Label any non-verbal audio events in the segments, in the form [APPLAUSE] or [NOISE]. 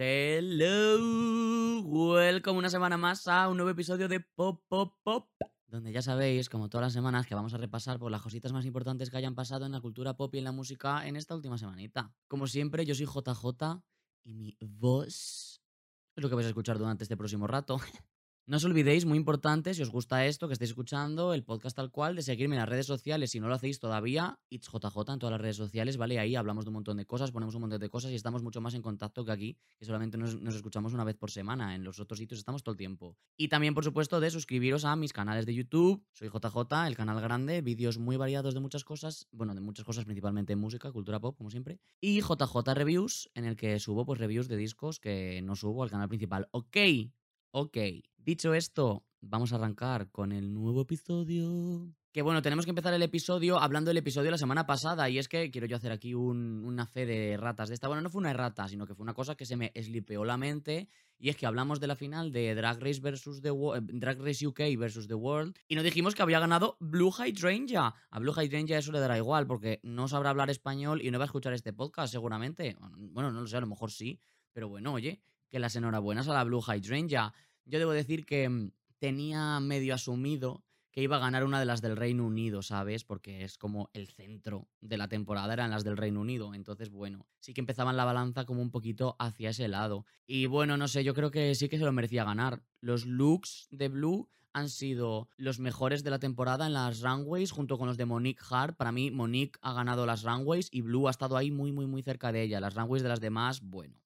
Hello, welcome una semana más a un nuevo episodio de Pop Pop Pop, donde ya sabéis, como todas las semanas, que vamos a repasar por las cositas más importantes que hayan pasado en la cultura pop y en la música en esta última semanita. Como siempre, yo soy JJ y mi voz es lo que vais a escuchar durante este próximo rato. No os olvidéis, muy importante, si os gusta esto que estáis escuchando, el podcast tal cual, de seguirme en las redes sociales. Si no lo hacéis todavía, it's JJ en todas las redes sociales, ¿vale? Ahí hablamos de un montón de cosas, ponemos un montón de cosas y estamos mucho más en contacto que aquí, que solamente nos, nos escuchamos una vez por semana. En los otros sitios estamos todo el tiempo. Y también, por supuesto, de suscribiros a mis canales de YouTube. Soy JJ, el canal grande, vídeos muy variados de muchas cosas, bueno, de muchas cosas, principalmente música, cultura pop, como siempre. Y JJ Reviews, en el que subo pues reviews de discos que no subo al canal principal. Ok, ok. Dicho esto, vamos a arrancar con el nuevo episodio. Que bueno, tenemos que empezar el episodio hablando del episodio de la semana pasada. Y es que quiero yo hacer aquí un- una fe de ratas de esta. Bueno, no fue una errata, sino que fue una cosa que se me eslipeó la mente. Y es que hablamos de la final de Drag Race versus eh, Drag Race UK versus The World. Y nos dijimos que había ganado Blue Hydrangea. A Blue Hydrangea eso le dará igual, porque no sabrá hablar español y no va a escuchar este podcast, seguramente. Bueno, no lo sé, a lo mejor sí. Pero bueno, oye, que las enhorabuenas a la Blue Hydrangea. Yo debo decir que mm, tenía medio asumido que iba a ganar una de las del Reino Unido, ¿sabes? Porque es como el centro de la temporada, eran las del Reino Unido. Entonces, bueno, sí que empezaban la balanza como un poquito hacia ese lado. Y bueno, no sé, yo creo que sí que se lo merecía ganar. Los looks de Blue han sido los mejores de la temporada en las runways junto con los de Monique Hart. Para mí, Monique ha ganado las runways y Blue ha estado ahí muy, muy, muy cerca de ella. Las runways de las demás, bueno,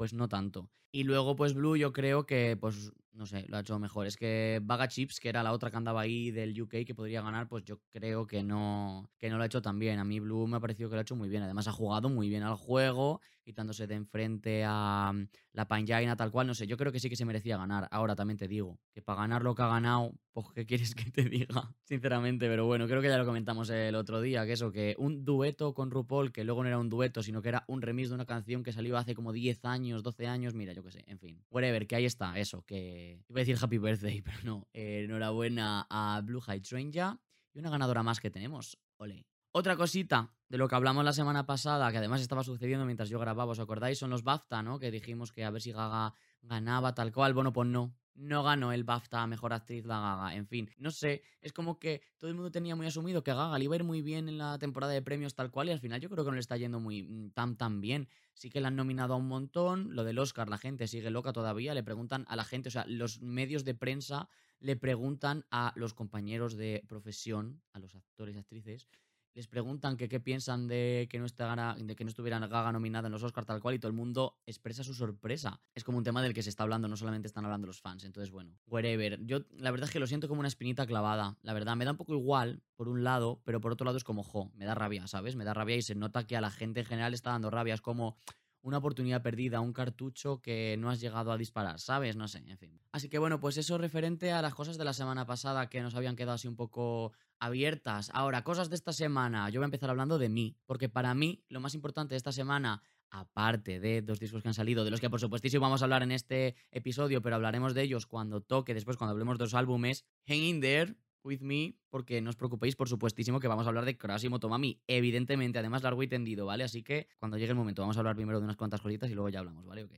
pues no tanto. Y luego, pues Blue, yo creo que, pues, no sé, lo ha hecho mejor. Es que Vaga Chips, que era la otra que andaba ahí del UK que podría ganar, pues yo creo que no, que no lo ha hecho tan bien. A mí Blue me ha parecido que lo ha hecho muy bien. Además, ha jugado muy bien al juego, quitándose de enfrente a mm, la Panjaina, tal cual. No sé, yo creo que sí que se merecía ganar. Ahora también te digo, que para ganar lo que ha ganado, pues, ¿qué quieres que te [LAUGHS] diga? Sinceramente, pero bueno, creo que ya lo comentamos el otro día, que eso, que un dueto con RuPaul, que luego no era un dueto, sino que era un remix de una canción que salió hace como 10 años, 12 años, mira, yo qué sé, en fin. Whatever, que ahí está, eso, que... Iba a decir Happy Birthday, [LAUGHS] pero no. Eh, enhorabuena a Blue Hydrangea y una ganadora más que tenemos. Ole. Otra cosita de lo que hablamos la semana pasada, que además estaba sucediendo mientras yo grababa, ¿os acordáis? Son los BAFTA, ¿no? Que dijimos que a ver si Gaga ganaba tal cual. Bueno, pues no. No ganó el BAFTA Mejor Actriz la Gaga. En fin, no sé, es como que todo el mundo tenía muy asumido que Gaga le iba a ir muy bien en la temporada de premios tal cual y al final yo creo que no le está yendo muy mm, tan tan bien. Sí que la han nominado a un montón, lo del Oscar la gente sigue loca todavía, le preguntan a la gente, o sea, los medios de prensa le preguntan a los compañeros de profesión, a los actores y actrices, les preguntan que qué piensan de que no estará, de que no estuviera Gaga nominada en los Oscars tal cual y todo el mundo expresa su sorpresa. Es como un tema del que se está hablando, no solamente están hablando los fans. Entonces, bueno, whatever. Yo la verdad es que lo siento como una espinita clavada. La verdad, me da un poco igual, por un lado, pero por otro lado es como, jo, me da rabia, ¿sabes? Me da rabia y se nota que a la gente en general está dando rabia. Es como una oportunidad perdida, un cartucho que no has llegado a disparar, ¿sabes? No sé, en fin. Así que bueno, pues eso referente a las cosas de la semana pasada que nos habían quedado así un poco abiertas. Ahora, cosas de esta semana. Yo voy a empezar hablando de mí, porque para mí lo más importante de esta semana, aparte de dos discos que han salido, de los que por supuestísimo vamos a hablar en este episodio, pero hablaremos de ellos cuando toque, después cuando hablemos de los álbumes, Hang in There, With Me, porque no os preocupéis, por supuestísimo, que vamos a hablar de Crash y Motomami, evidentemente, además largo y tendido, ¿vale? Así que cuando llegue el momento vamos a hablar primero de unas cuantas cositas y luego ya hablamos, ¿vale? Ok.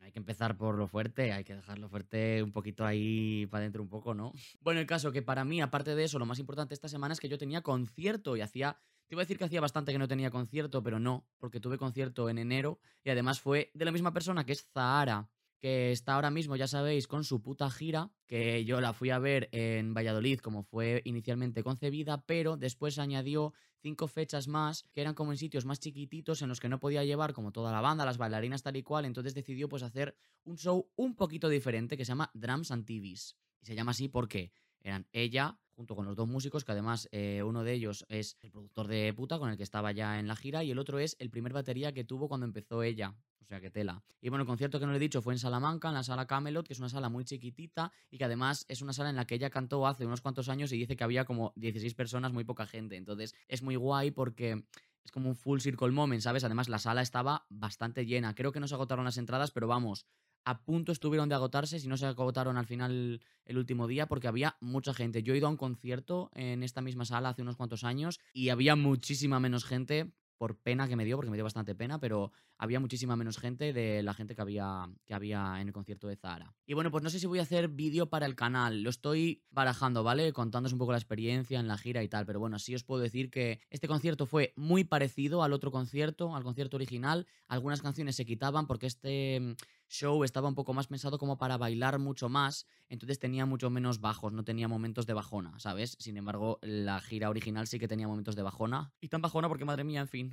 Hay que empezar por lo fuerte, hay que dejarlo fuerte un poquito ahí para adentro un poco, ¿no? Bueno, el caso que para mí, aparte de eso, lo más importante esta semana es que yo tenía concierto y hacía... Te iba a decir que hacía bastante que no tenía concierto, pero no, porque tuve concierto en enero y además fue de la misma persona que es Zahara que está ahora mismo, ya sabéis, con su puta gira, que yo la fui a ver en Valladolid como fue inicialmente concebida, pero después añadió cinco fechas más que eran como en sitios más chiquititos en los que no podía llevar como toda la banda, las bailarinas tal y cual, entonces decidió pues hacer un show un poquito diferente que se llama Drums and TVs. Y se llama así porque eran ella junto con los dos músicos, que además eh, uno de ellos es el productor de puta con el que estaba ya en la gira y el otro es el primer batería que tuvo cuando empezó ella. O sea, que tela. Y bueno, el concierto que no le he dicho fue en Salamanca, en la sala Camelot, que es una sala muy chiquitita y que además es una sala en la que ella cantó hace unos cuantos años y dice que había como 16 personas, muy poca gente. Entonces es muy guay porque es como un full circle moment, ¿sabes? Además la sala estaba bastante llena. Creo que no se agotaron las entradas, pero vamos, a punto estuvieron de agotarse, si no se agotaron al final el último día, porque había mucha gente. Yo he ido a un concierto en esta misma sala hace unos cuantos años y había muchísima menos gente por pena que me dio, porque me dio bastante pena, pero había muchísima menos gente de la gente que había, que había en el concierto de Zara. Y bueno, pues no sé si voy a hacer vídeo para el canal, lo estoy barajando, ¿vale? Contándos un poco la experiencia en la gira y tal, pero bueno, sí os puedo decir que este concierto fue muy parecido al otro concierto, al concierto original, algunas canciones se quitaban porque este show estaba un poco más pensado como para bailar mucho más, entonces tenía mucho menos bajos, no tenía momentos de bajona, ¿sabes? Sin embargo, la gira original sí que tenía momentos de bajona. Y tan bajona porque, madre mía, en fin,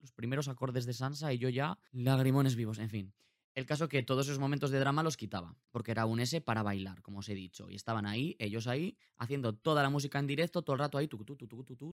los primeros acordes de Sansa y yo ya lagrimones vivos, en fin. El caso que todos esos momentos de drama los quitaba, porque era un S para bailar, como os he dicho. Y estaban ahí, ellos ahí, haciendo toda la música en directo, todo el rato ahí,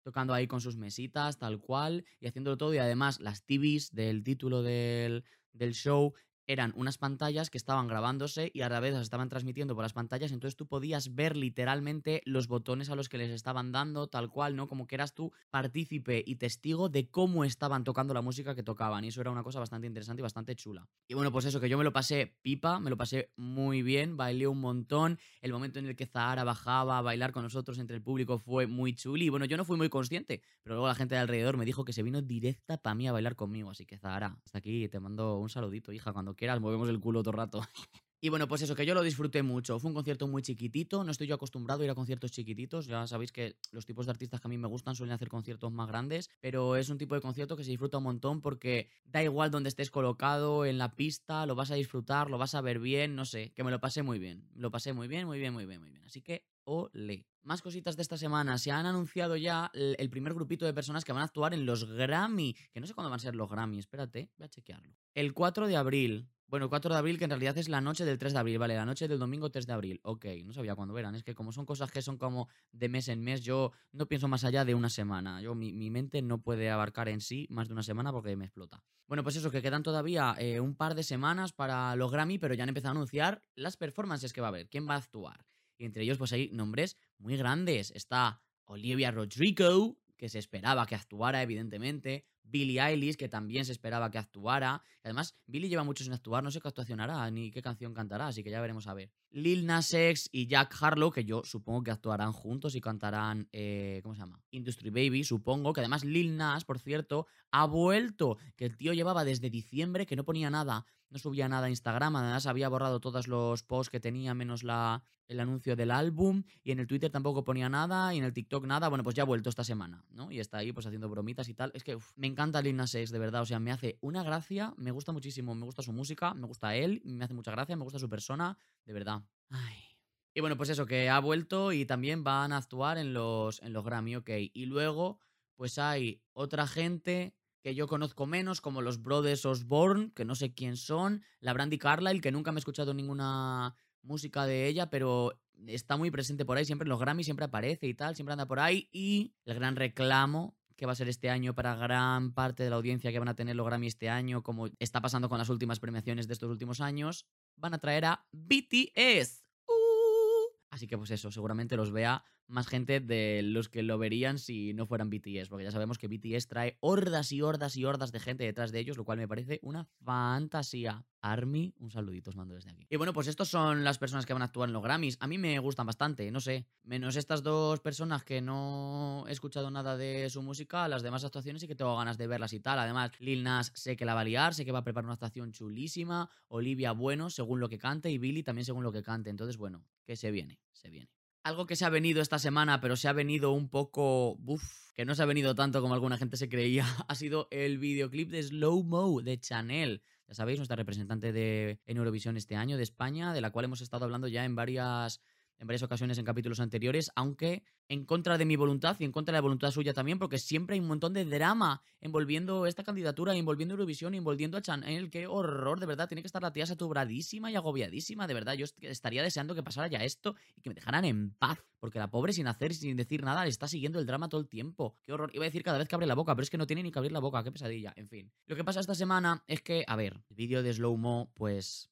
tocando ahí con sus mesitas, tal cual, y haciéndolo todo. Y además, las TVs del título del, del show eran unas pantallas que estaban grabándose y a la vez las estaban transmitiendo por las pantallas, entonces tú podías ver literalmente los botones a los que les estaban dando, tal cual, ¿no? Como que eras tú partícipe y testigo de cómo estaban tocando la música que tocaban, y eso era una cosa bastante interesante y bastante chula. Y bueno, pues eso, que yo me lo pasé pipa, me lo pasé muy bien, bailé un montón, el momento en el que Zahara bajaba a bailar con nosotros entre el público fue muy chuli, y bueno, yo no fui muy consciente, pero luego la gente de alrededor me dijo que se vino directa para mí a bailar conmigo, así que Zahara, hasta aquí te mando un saludito, hija, cuando quieras, movemos el culo todo rato. [LAUGHS] Y bueno, pues eso, que yo lo disfruté mucho. Fue un concierto muy chiquitito, no estoy yo acostumbrado a ir a conciertos chiquititos. Ya sabéis que los tipos de artistas que a mí me gustan suelen hacer conciertos más grandes, pero es un tipo de concierto que se disfruta un montón porque da igual donde estés colocado en la pista, lo vas a disfrutar, lo vas a ver bien, no sé, que me lo pasé muy bien. Lo pasé muy bien, muy bien, muy bien, muy bien. Así que, ole. Más cositas de esta semana. Se han anunciado ya el primer grupito de personas que van a actuar en los Grammy. Que no sé cuándo van a ser los Grammy, espérate, voy a chequearlo. El 4 de abril. Bueno, el 4 de abril, que en realidad es la noche del 3 de abril, vale, la noche del domingo 3 de abril. Ok, no sabía cuándo eran. Es que como son cosas que son como de mes en mes, yo no pienso más allá de una semana. Yo, mi, mi mente no puede abarcar en sí más de una semana porque me explota. Bueno, pues eso, que quedan todavía eh, un par de semanas para los Grammy, pero ya han empezado a anunciar las performances que va a haber, quién va a actuar. Y entre ellos, pues hay nombres muy grandes. Está Olivia Rodrigo, que se esperaba que actuara, evidentemente. Billie Eilish, que también se esperaba que actuara. Además, Billie lleva mucho sin actuar, no sé qué actuación hará ni qué canción cantará, así que ya veremos a ver. Lil Nas X y Jack Harlow, que yo supongo que actuarán juntos y cantarán, eh, ¿cómo se llama? Industry Baby, supongo. Que además Lil Nas, por cierto, ha vuelto. Que el tío llevaba desde diciembre que no ponía nada, no subía nada a Instagram. Además, había borrado todos los posts que tenía, menos la, el anuncio del álbum. Y en el Twitter tampoco ponía nada. Y en el TikTok nada. Bueno, pues ya ha vuelto esta semana, ¿no? Y está ahí, pues haciendo bromitas y tal. Es que me encanta Lil Nas de verdad. O sea, me hace una gracia. Me gusta muchísimo. Me gusta su música. Me gusta él. Me hace mucha gracia. Me gusta su persona. De verdad. Ay. Y bueno, pues eso, que ha vuelto y también van a actuar en los, en los Grammy, ok. Y luego, pues hay otra gente que yo conozco menos, como los Brothers Osborne, que no sé quién son, la Brandy Carlyle, que nunca me he escuchado ninguna música de ella, pero está muy presente por ahí, siempre en los Grammy, siempre aparece y tal, siempre anda por ahí. Y el gran reclamo que va a ser este año para gran parte de la audiencia que van a tener los Grammy este año, como está pasando con las últimas premiaciones de estos últimos años, van a traer a BTS. Uh. Así que pues eso, seguramente los vea más gente de los que lo verían si no fueran BTS, porque ya sabemos que BTS trae hordas y hordas y hordas de gente detrás de ellos, lo cual me parece una fantasía. Army, un saludito os mando desde aquí. Y bueno, pues estos son las personas que van a actuar en los Grammys. A mí me gustan bastante, no sé. Menos estas dos personas que no he escuchado nada de su música, las demás actuaciones sí que tengo ganas de verlas y tal. Además, Lil Nas sé que la va a liar, sé que va a preparar una actuación chulísima. Olivia, bueno, según lo que cante, y Billy también según lo que cante. Entonces, bueno, que se viene, se viene. Algo que se ha venido esta semana, pero se ha venido un poco. Uf, que no se ha venido tanto como alguna gente se creía, [LAUGHS] ha sido el videoclip de Slow Mo de Chanel. Ya sabéis, nuestra representante de, en Eurovisión este año de España, de la cual hemos estado hablando ya en varias, en varias ocasiones en capítulos anteriores, aunque en contra de mi voluntad y en contra de la voluntad suya también, porque siempre hay un montón de drama envolviendo esta candidatura, envolviendo Eurovisión, envolviendo a Chanel. Qué horror, de verdad. Tiene que estar la tía saturadísima y agobiadísima, de verdad. Yo estaría deseando que pasara ya esto y que me dejaran en paz, porque la pobre sin hacer, sin decir nada, le está siguiendo el drama todo el tiempo. Qué horror. Iba a decir cada vez que abre la boca, pero es que no tiene ni que abrir la boca. Qué pesadilla. En fin. Lo que pasa esta semana es que, a ver, el vídeo de Slow Mo, pues.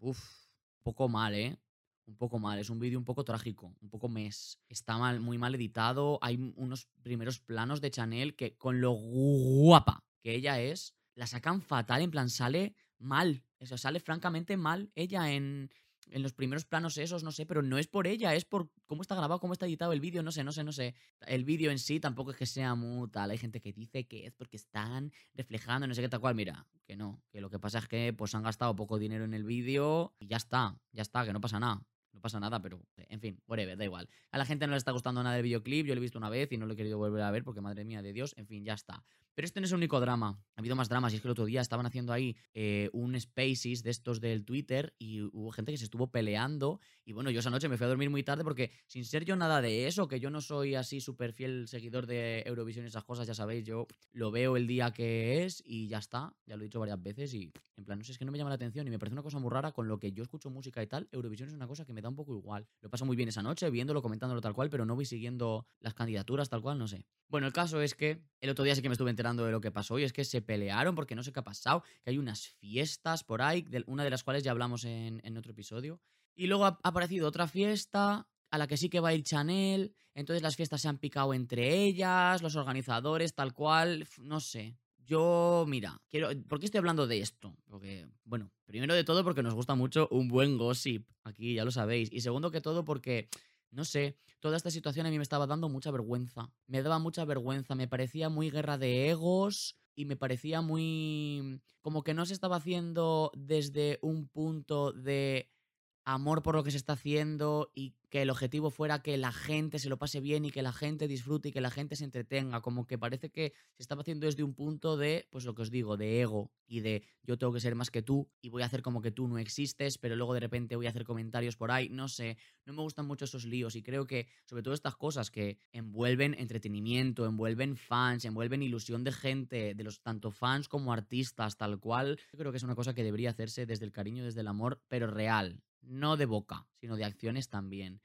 Uf, poco mal, ¿eh? Un poco mal. Es un vídeo un poco trágico, un poco mes. Está mal, muy mal editado. Hay unos primeros planos de Chanel que, con lo guapa que ella es, la sacan fatal. En plan, sale mal. Eso sale francamente mal ella en, en los primeros planos esos, no sé, pero no es por ella, es por cómo está grabado, cómo está editado el vídeo, no sé, no sé, no sé. El vídeo en sí tampoco es que sea muy tal. Hay gente que dice que es porque están reflejando, no sé qué tal cual. Mira, que no, que lo que pasa es que pues han gastado poco dinero en el vídeo y ya está, ya está, que no pasa nada. No pasa nada, pero en fin, whatever, da igual. A la gente no le está gustando nada el videoclip, yo lo he visto una vez y no lo he querido volver a ver porque madre mía de Dios, en fin, ya está. Pero este no es el único drama. Ha habido más dramas. Y es que el otro día estaban haciendo ahí eh, un Spaces de estos del Twitter y hubo gente que se estuvo peleando. Y bueno, yo esa noche me fui a dormir muy tarde porque, sin ser yo nada de eso, que yo no soy así súper fiel seguidor de Eurovisión y esas cosas, ya sabéis, yo lo veo el día que es y ya está. Ya lo he dicho varias veces y, en plan, no sé, es que no me llama la atención y me parece una cosa muy rara con lo que yo escucho música y tal. Eurovisión es una cosa que me da un poco igual. Lo paso muy bien esa noche, viéndolo, comentándolo tal cual, pero no voy siguiendo las candidaturas tal cual, no sé. Bueno, el caso es que el otro día sí que me estuve enterando de lo que pasó y es que se pelearon porque no sé qué ha pasado, que hay unas fiestas por ahí, una de las cuales ya hablamos en, otro episodio. Y luego ha aparecido otra fiesta a la que sí que va a ir Chanel, entonces las fiestas se han picado entre ellas, los organizadores, tal cual, no sé. Yo, mira, quiero. ¿Por qué estoy hablando de esto? Porque, bueno, primero de todo porque nos gusta mucho un buen gossip. Aquí ya lo sabéis. Y segundo que todo porque no sé, toda esta situación a mí me estaba dando mucha vergüenza. Me daba mucha vergüenza, me parecía muy guerra de egos y me parecía muy... como que no se estaba haciendo desde un punto de amor por lo que se está haciendo y que el objetivo fuera que la gente se lo pase bien y que la gente disfrute y que la gente se entretenga. Como que parece que se estaba haciendo desde un punto de, pues lo que os digo, de ego y de yo tengo que ser más que tú y voy a hacer como que tú no existes, pero luego de repente voy a hacer comentarios por ahí. No sé, no me gustan mucho esos líos y creo que sobre todo estas cosas que envuelven entretenimiento, envuelven fans, envuelven ilusión de gente, de los tanto fans como artistas, tal cual, yo creo que es una cosa que debería hacerse desde el cariño, desde el amor, pero real no de boca, sino de acciones también.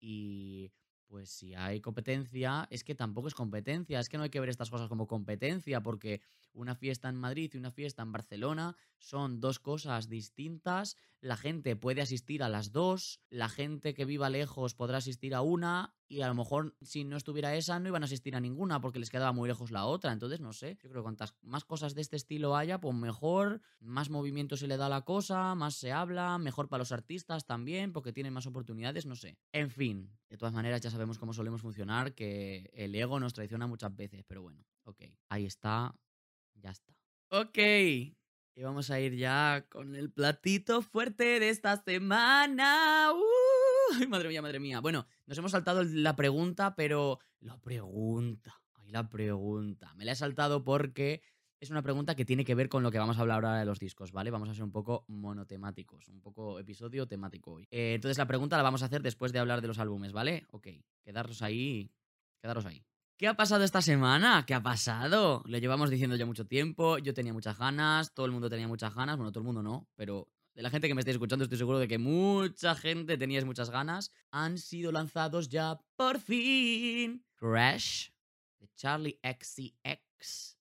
Y pues si hay competencia, es que tampoco es competencia, es que no hay que ver estas cosas como competencia, porque una fiesta en Madrid y una fiesta en Barcelona son dos cosas distintas, la gente puede asistir a las dos, la gente que viva lejos podrá asistir a una y a lo mejor si no estuviera esa no iban a asistir a ninguna porque les quedaba muy lejos la otra, entonces no sé, yo creo que cuantas más cosas de este estilo haya, pues mejor, más movimiento se le da a la cosa, más se habla, mejor para los artistas también porque tienen más oportunidades, no sé. En fin, de todas maneras ya sabemos cómo solemos funcionar, que el ego nos traiciona muchas veces, pero bueno, ok, ahí está ya está. Ok. Y vamos a ir ya con el platito fuerte de esta semana. ¡Uh! Ay, madre mía, madre mía. Bueno, nos hemos saltado la pregunta, pero la pregunta. Ay, la pregunta. Me la he saltado porque es una pregunta que tiene que ver con lo que vamos a hablar ahora de los discos, ¿vale? Vamos a ser un poco monotemáticos, un poco episodio temático hoy. Eh, entonces la pregunta la vamos a hacer después de hablar de los álbumes, ¿vale? Ok, quedaros ahí, quedaros ahí. ¿Qué ha pasado esta semana? ¿Qué ha pasado? Lo llevamos diciendo ya mucho tiempo, yo tenía muchas ganas, todo el mundo tenía muchas ganas, bueno, todo el mundo no, pero de la gente que me estáis escuchando estoy seguro de que mucha gente teníais muchas ganas. Han sido lanzados ya por fin Crash de Charlie XCX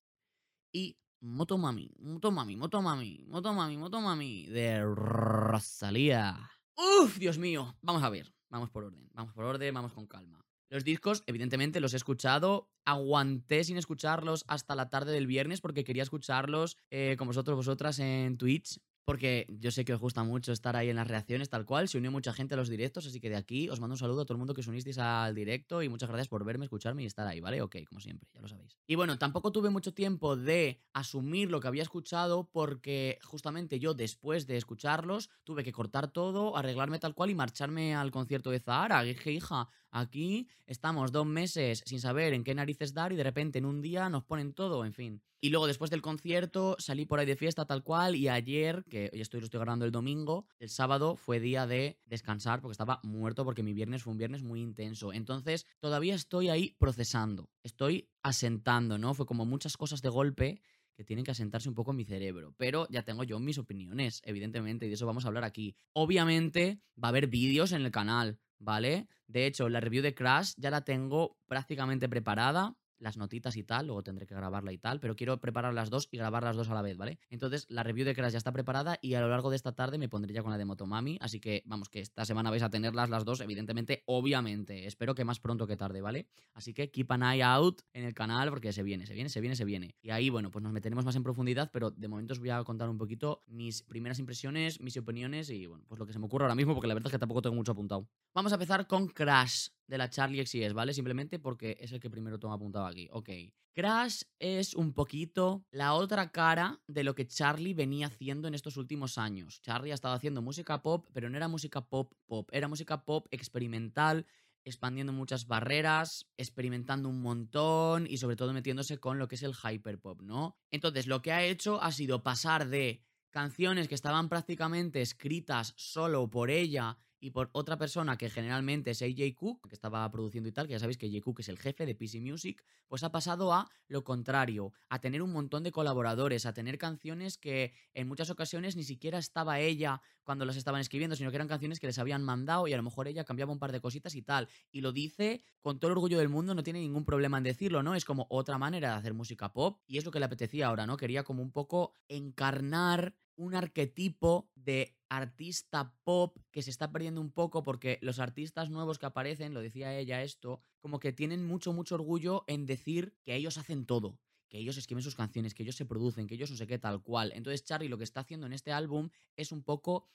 y Motomami, Motomami, Motomami, Motomami, Motomami de Rosalía. Uf, Dios mío, vamos a ver, vamos por orden, vamos por orden, vamos con calma. Los discos, evidentemente, los he escuchado. Aguanté sin escucharlos hasta la tarde del viernes porque quería escucharlos eh, con vosotros, vosotras en Twitch porque yo sé que os gusta mucho estar ahí en las reacciones, tal cual. Se unió mucha gente a los directos, así que de aquí os mando un saludo a todo el mundo que os unisteis al directo y muchas gracias por verme, escucharme y estar ahí, ¿vale? Ok, como siempre, ya lo sabéis. Y bueno, tampoco tuve mucho tiempo de asumir lo que había escuchado porque justamente yo después de escucharlos tuve que cortar todo, arreglarme tal cual y marcharme al concierto de Zahara. dije, hija, aquí estamos dos meses sin saber en qué narices dar y de repente en un día nos ponen todo, en fin. Y luego después del concierto salí por ahí de fiesta tal cual y ayer, que hoy estoy, lo estoy grabando el domingo, el sábado fue día de descansar porque estaba muerto porque mi viernes fue un viernes muy intenso. Entonces todavía estoy ahí procesando, estoy asentando, ¿no? Fue como muchas cosas de golpe que tienen que asentarse un poco en mi cerebro. Pero ya tengo yo mis opiniones, evidentemente, y de eso vamos a hablar aquí. Obviamente va a haber vídeos en el canal, ¿vale? De hecho, la review de Crash ya la tengo prácticamente preparada las notitas y tal, luego tendré que grabarla y tal, pero quiero preparar las dos y grabar las dos a la vez, ¿vale? Entonces, la review de Crash ya está preparada y a lo largo de esta tarde me pondré ya con la de Motomami, así que vamos, que esta semana vais a tenerlas las dos, evidentemente, obviamente. Espero que más pronto que tarde, ¿vale? Así que keep an eye out en el canal porque se viene, se viene, se viene, se viene. Y ahí, bueno, pues nos meteremos más en profundidad, pero de momento os voy a contar un poquito mis primeras impresiones, mis opiniones y, bueno, pues lo que se me ocurre ahora mismo, porque la verdad es que tampoco tengo mucho apuntado. Vamos a empezar con Crash de la Charlie XS, ¿vale? Simplemente porque es el que primero tengo apuntado aquí. Ok. Crash es un poquito la otra cara de lo que Charlie venía haciendo en estos últimos años. Charlie ha estado haciendo música pop, pero no era música pop pop, era música pop experimental, expandiendo muchas barreras, experimentando un montón y sobre todo metiéndose con lo que es el hyperpop, ¿no? Entonces, lo que ha hecho ha sido pasar de canciones que estaban prácticamente escritas solo por ella y por otra persona que generalmente es AJ Cook, que estaba produciendo y tal, que ya sabéis que AJ Cook es el jefe de PC Music, pues ha pasado a lo contrario, a tener un montón de colaboradores, a tener canciones que en muchas ocasiones ni siquiera estaba ella cuando las estaban escribiendo, sino que eran canciones que les habían mandado y a lo mejor ella cambiaba un par de cositas y tal. Y lo dice con todo el orgullo del mundo, no tiene ningún problema en decirlo, ¿no? Es como otra manera de hacer música pop y es lo que le apetecía ahora, ¿no? Quería como un poco encarnar un arquetipo de artista pop que se está perdiendo un poco porque los artistas nuevos que aparecen, lo decía ella esto, como que tienen mucho, mucho orgullo en decir que ellos hacen todo, que ellos escriben sus canciones, que ellos se producen, que ellos no sé qué tal cual. Entonces Charlie lo que está haciendo en este álbum es un poco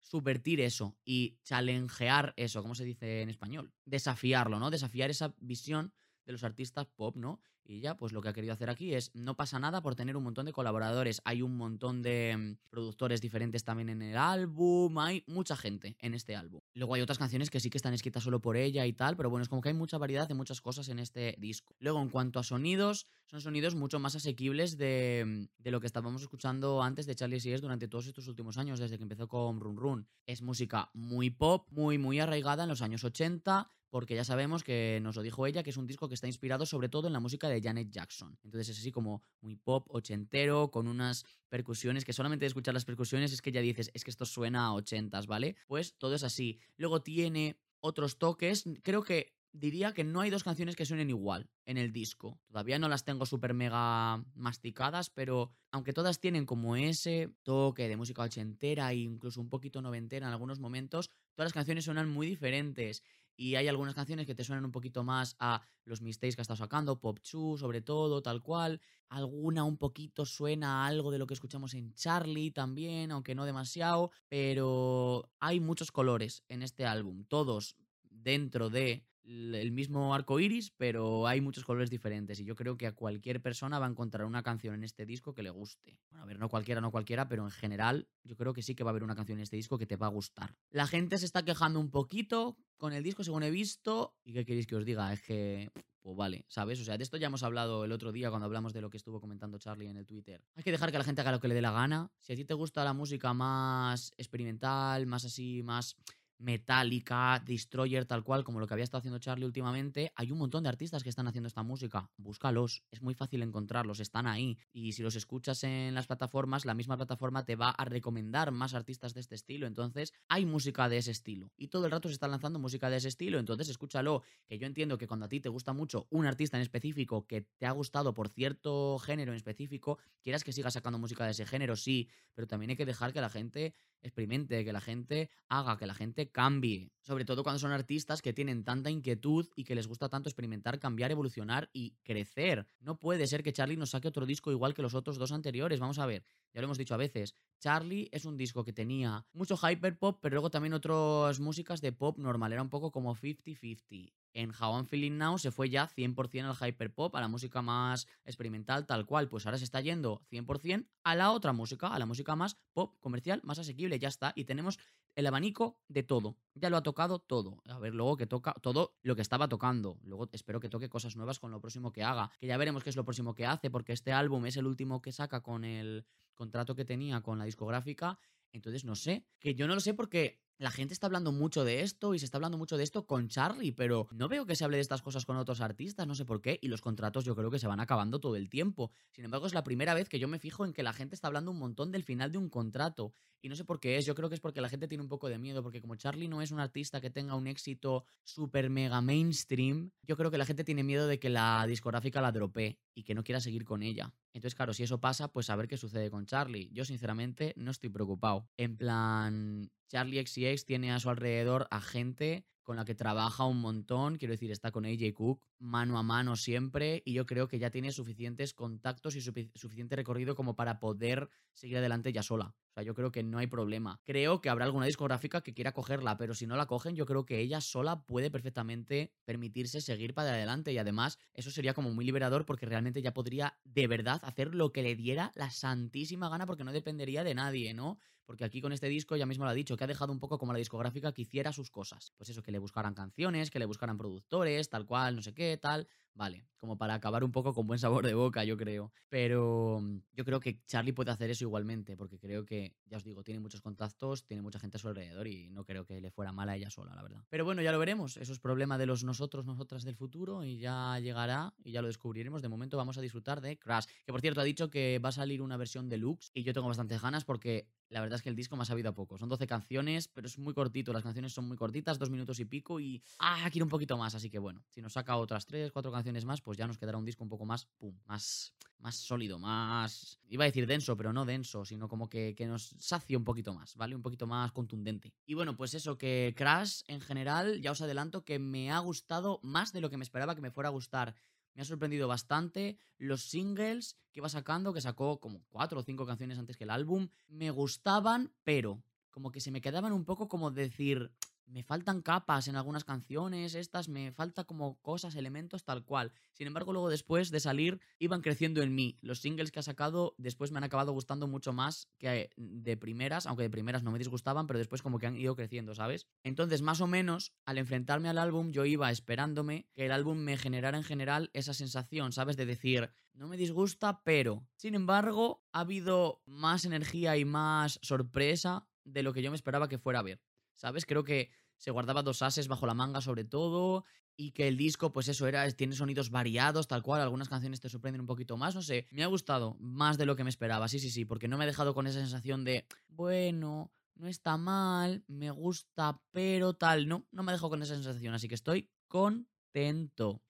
subvertir eso y challengear eso, ¿cómo se dice en español? Desafiarlo, ¿no? Desafiar esa visión de los artistas pop, ¿no? Y ya, pues lo que ha querido hacer aquí es, no pasa nada por tener un montón de colaboradores, hay un montón de mm, productores diferentes también en el álbum, hay mucha gente en este álbum. Luego hay otras canciones que sí que están escritas solo por ella y tal, pero bueno, es como que hay mucha variedad de muchas cosas en este disco. Luego, en cuanto a sonidos, son sonidos mucho más asequibles de, mm, de lo que estábamos escuchando antes de Charlie es durante todos estos últimos años, desde que empezó con Run Run. Es música muy pop, muy, muy arraigada en los años 80, porque ya sabemos que nos lo dijo ella, que es un disco que está inspirado sobre todo en la música de Janet Jackson. Entonces es así como muy pop ochentero, con unas percusiones que solamente de escuchar las percusiones es que ya dices, es que esto suena a ochentas, ¿vale? Pues todo es así. Luego tiene otros toques, creo que diría que no hay dos canciones que suenen igual en el disco. Todavía no las tengo súper mega masticadas, pero aunque todas tienen como ese toque de música ochentera e incluso un poquito noventera en algunos momentos, todas las canciones suenan muy diferentes. Y hay algunas canciones que te suenan un poquito más a los mistakes que ha estado sacando, Pop 2 sobre todo, tal cual. Alguna un poquito suena a algo de lo que escuchamos en Charlie también, aunque no demasiado. Pero hay muchos colores en este álbum, todos dentro de el mismo arco iris, pero hay muchos colores diferentes. Y yo creo que a cualquier persona va a encontrar una canción en este disco que le guste. Bueno, a ver, no cualquiera, no cualquiera, pero en general yo creo que sí que va a haber una canción en este disco que te va a gustar. La gente se está quejando un poquito con el disco, según he visto. ¿Y qué queréis que os diga? Es que. Pues vale, ¿sabes? O sea, de esto ya hemos hablado el otro día cuando hablamos de lo que estuvo comentando Charlie en el Twitter. Hay que dejar que la gente haga lo que le dé la gana. Si a ti te gusta la música más experimental, más así, más Metallica, Destroyer, tal cual, como lo que había estado haciendo Charlie últimamente, hay un montón de artistas que están haciendo esta música. Búscalos, es muy fácil encontrarlos, están ahí. Y si los escuchas en las plataformas, la misma plataforma te va a recomendar más artistas de este estilo. Entonces, hay música de ese estilo. Y todo el rato se está lanzando música de ese estilo. Entonces, escúchalo. Que yo entiendo que cuando a ti te gusta mucho un artista en específico que te ha gustado por cierto género en específico, quieras que siga sacando música de ese género, sí. Pero también hay que dejar que la gente experimente, que la gente haga, que la gente cambie. Sobre todo cuando son artistas que tienen tanta inquietud y que les gusta tanto experimentar, cambiar, evolucionar y crecer. No puede ser que Charlie nos saque otro disco igual que los otros dos anteriores. Vamos a ver, ya lo hemos dicho a veces. Charlie es un disco que tenía mucho hyperpop, pero luego también otras músicas de pop normal. Era un poco como 50-50 en How I'm Feeling Now se fue ya 100% al hyperpop, a la música más experimental, tal cual. Pues ahora se está yendo 100% a la otra música, a la música más pop, comercial, más asequible, ya está. Y tenemos el abanico de todo. Ya lo ha tocado todo. A ver, luego que toca todo lo que estaba tocando. Luego espero que toque cosas nuevas con lo próximo que haga. Que ya veremos qué es lo próximo que hace, porque este álbum es el último que saca con el contrato que tenía con la discográfica. Entonces no sé. Que yo no lo sé porque la gente está hablando mucho de esto y se está hablando mucho de esto con Charlie, pero no veo que se hable de estas cosas con otros artistas, no sé por qué, y los contratos yo creo que se van acabando todo el tiempo. Sin embargo, es la primera vez que yo me fijo en que la gente está hablando un montón del final de un contrato. Y no sé por qué es, yo creo que es porque la gente tiene un poco de miedo, porque como Charlie no es un artista que tenga un éxito súper mega mainstream, yo creo que la gente tiene miedo de que la discográfica la dropee y que no quiera seguir con ella. Entonces, claro, si eso pasa, pues a ver qué sucede con Charlie. Yo, sinceramente, no estoy preocupado. En plan, Charlie XCX tiene a su alrededor a gente con la que trabaja un montón, quiero decir, está con AJ Cook mano a mano siempre y yo creo que ya tiene suficientes contactos y suficiente recorrido como para poder seguir adelante ya sola. O sea, yo creo que no hay problema. Creo que habrá alguna discográfica que quiera cogerla, pero si no la cogen, yo creo que ella sola puede perfectamente permitirse seguir para adelante y además eso sería como muy liberador porque realmente ya podría de verdad hacer lo que le diera la santísima gana porque no dependería de nadie, ¿no? Porque aquí con este disco ya mismo lo ha dicho, que ha dejado un poco como la discográfica que hiciera sus cosas. Pues eso, que le buscaran canciones, que le buscaran productores, tal cual, no sé qué, tal. Vale, como para acabar un poco con buen sabor de boca, yo creo. Pero mm, yo creo que Charlie puede hacer eso igualmente, porque creo que, ya os digo, tiene muchos contactos, tiene mucha gente a su alrededor y no creo que le fuera mal a ella sola, la verdad. Pero bueno, ya lo veremos. Eso es problema de los nosotros, nosotras del futuro y ya llegará y ya lo descubriremos. De momento vamos a disfrutar de Crash, que por cierto ha dicho que va a salir una versión deluxe y yo tengo bastantes ganas porque la verdad es que el disco me ha sabido a poco. Son 12 canciones, pero es muy cortito. Las canciones son muy cortitas, dos minutos y pico. Y. ¡Ah! Quiero un poquito más. Así que bueno, si nos saca otras 3, 4 canciones más, pues ya nos quedará un disco un poco más. ¡Pum! Más, más sólido, más. Iba a decir denso, pero no denso, sino como que, que nos sacie un poquito más, ¿vale? Un poquito más contundente. Y bueno, pues eso, que Crash en general, ya os adelanto que me ha gustado más de lo que me esperaba que me fuera a gustar me ha sorprendido bastante. Los singles que iba sacando, que sacó como cuatro o cinco canciones antes que el álbum, me gustaban, pero como que se me quedaban un poco como decir, me faltan capas en algunas canciones, estas me falta como cosas, elementos tal cual. Sin embargo, luego después de salir iban creciendo en mí. Los singles que ha sacado después me han acabado gustando mucho más que de primeras, aunque de primeras no me disgustaban, pero después como que han ido creciendo, ¿sabes? Entonces, más o menos, al enfrentarme al álbum, yo iba esperándome que el álbum me generara en general esa sensación, ¿sabes? De decir, no me disgusta, pero... Sin embargo, ha habido más energía y más sorpresa de lo que yo me esperaba que fuera a ver. ¿Sabes? Creo que se guardaba dos ases bajo la manga sobre todo y que el disco, pues eso era, tiene sonidos variados, tal cual, algunas canciones te sorprenden un poquito más, no sé, me ha gustado más de lo que me esperaba, sí, sí, sí, porque no me ha dejado con esa sensación de, bueno, no está mal, me gusta, pero tal, no, no me ha dejado con esa sensación, así que estoy con